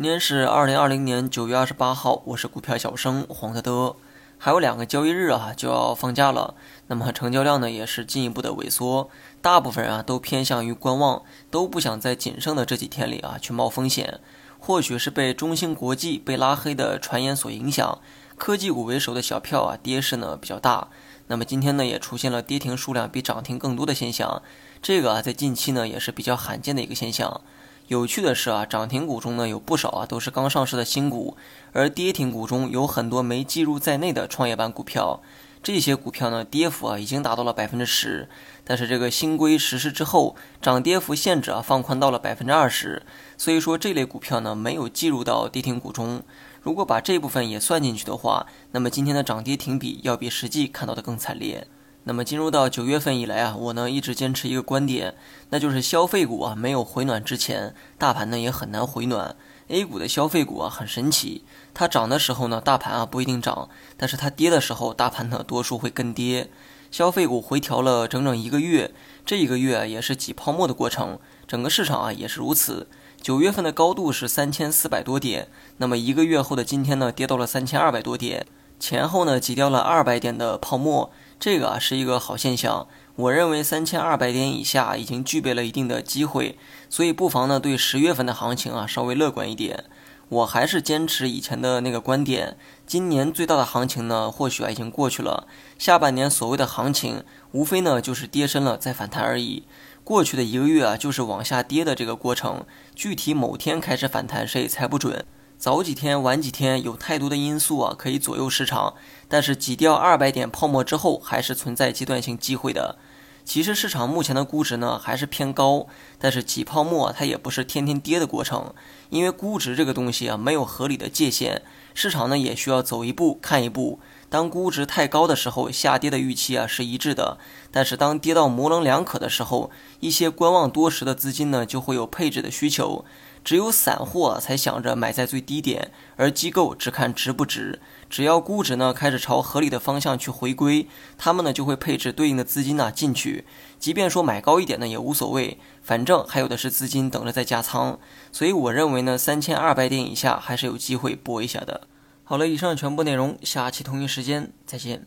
今天是二零二零年九月二十八号，我是股票小生黄德德。还有两个交易日啊就要放假了，那么成交量呢也是进一步的萎缩，大部分人啊都偏向于观望，都不想在仅剩的这几天里啊去冒风险。或许是被中芯国际被拉黑的传言所影响，科技股为首的小票啊跌势呢比较大。那么今天呢也出现了跌停数量比涨停更多的现象，这个啊在近期呢也是比较罕见的一个现象。有趣的是啊，涨停股中呢有不少啊都是刚上市的新股，而跌停股中有很多没计入在内的创业板股票。这些股票呢跌幅啊已经达到了百分之十，但是这个新规实施之后，涨跌幅限制啊放宽到了百分之二十，所以说这类股票呢没有计入到跌停股中。如果把这部分也算进去的话，那么今天的涨跌停比要比实际看到的更惨烈。那么进入到九月份以来啊，我呢一直坚持一个观点，那就是消费股啊没有回暖之前，大盘呢也很难回暖。A 股的消费股啊很神奇，它涨的时候呢，大盘啊不一定涨，但是它跌的时候，大盘呢多数会跟跌。消费股回调了整整一个月，这一个月也是挤泡沫的过程，整个市场啊也是如此。九月份的高度是三千四百多点，那么一个月后的今天呢，跌到了三千二百多点，前后呢挤掉了二百点的泡沫。这个啊是一个好现象，我认为三千二百点以下已经具备了一定的机会，所以不妨呢对十月份的行情啊稍微乐观一点。我还是坚持以前的那个观点，今年最大的行情呢或许啊已经过去了，下半年所谓的行情无非呢就是跌深了再反弹而已。过去的一个月啊就是往下跌的这个过程，具体某天开始反弹谁也猜不准。早几天、晚几天，有太多的因素啊，可以左右市场。但是挤掉二百点泡沫之后，还是存在阶段性机会的。其实市场目前的估值呢，还是偏高。但是挤泡沫它也不是天天跌的过程，因为估值这个东西啊，没有合理的界限。市场呢，也需要走一步看一步。当估值太高的时候，下跌的预期啊是一致的。但是当跌到模棱两可的时候，一些观望多时的资金呢，就会有配置的需求。只有散户才想着买在最低点，而机构只看值不值。只要估值呢开始朝合理的方向去回归，他们呢就会配置对应的资金呢进去。即便说买高一点呢也无所谓，反正还有的是资金等着再加仓。所以我认为呢，三千二百点以下还是有机会搏一下的。好了，以上全部内容，下期同一时间再见。